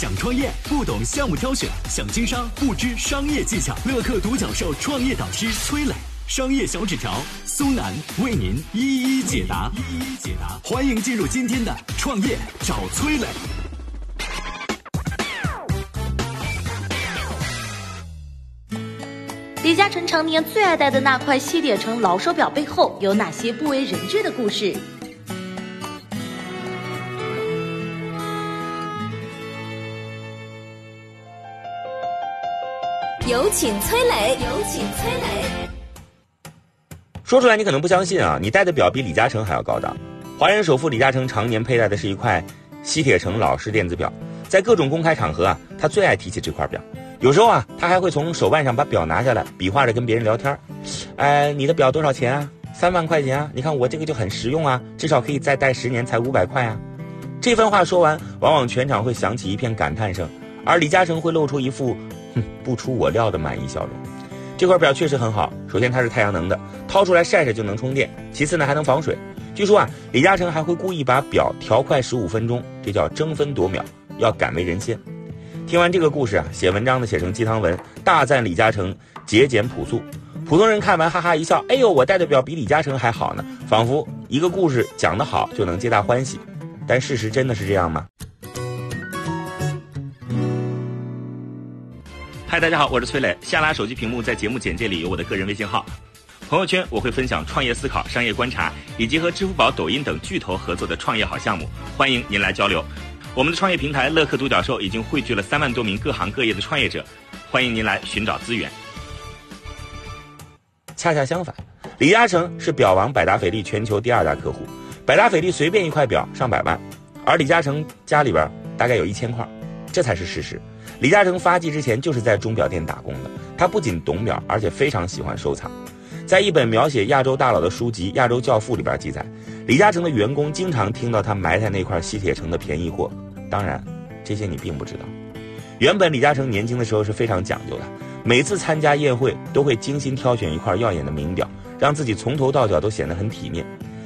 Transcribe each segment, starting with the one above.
想创业不懂项目挑选，想经商不知商业技巧。乐客独角兽创业导师崔磊，商业小纸条苏南为您一一解答。一一解答，欢迎进入今天的创业找崔磊。李嘉诚常年最爱戴的那块西铁城老手表背后有哪些不为人知的故事？有请崔磊，有请崔磊。说出来你可能不相信啊，你戴的表比李嘉诚还要高档。华人首富李嘉诚常年佩戴的是一块西铁城老式电子表，在各种公开场合啊，他最爱提起这块表。有时候啊，他还会从手腕上把表拿下来，比划着跟别人聊天哎，你的表多少钱啊？三万块钱啊？你看我这个就很实用啊，至少可以再戴十年，才五百块啊。这番话说完，往往全场会响起一片感叹声，而李嘉诚会露出一副哼 不出我料的满意笑容。这块表确实很好，首先它是太阳能的，掏出来晒晒就能充电；其次呢还能防水。据说啊，李嘉诚还会故意把表调快十五分钟，这叫争分夺秒，要敢为人先。听完这个故事啊，写文章的写成鸡汤文，大赞李嘉诚节俭朴素。普通人看完哈哈一笑，哎呦，我戴的表比李嘉诚还好呢，仿佛一个故事讲得好就能皆大欢喜。但事实真的是这样吗？嗨，大家好，我是崔磊。下拉手机屏幕，在节目简介里有我的个人微信号，朋友圈我会分享创业思考、商业观察，以及和支付宝、抖音等巨头合作的创业好项目，欢迎您来交流。我们的创业平台乐客独角兽已经汇聚了三万多名各行各业的创业者，欢迎您来寻找资源。恰恰相反，李嘉诚是表王百达翡丽全球第二大客户，百达翡丽随便一块表上百万，而李嘉诚家里边大概有一千块，这才是事实。李嘉诚发迹之前就是在钟表店打工的，他不仅懂表，而且非常喜欢收藏。在一本描写亚洲大佬的书籍《亚洲教父》里边记载。李嘉诚的员工经常听到他埋汰那块西铁城的便宜货，当然，这些你并不知道。原本李嘉诚年轻的时候是非常讲究的，每次参加宴会都会精心挑选一块耀眼的名表，让自己从头到脚都显得很体面。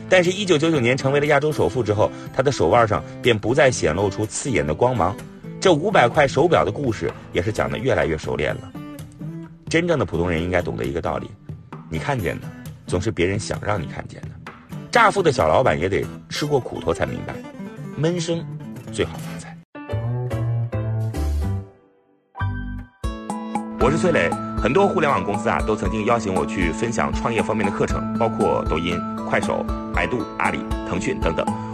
但是，一九九九年成为了亚洲首富之后，他的手腕上便不再显露出刺眼的光芒。这五百块手表的故事也是讲的越来越熟练了。真正的普通人应该懂得一个道理：你看见的，总是别人想让你看见的。乍富的小老板也得吃过苦头才明白，闷声最好发财。我是崔磊，很多互联网公司啊都曾经邀请我去分享创业方面的课程，包括抖音、快手、百度、阿里、腾讯等等。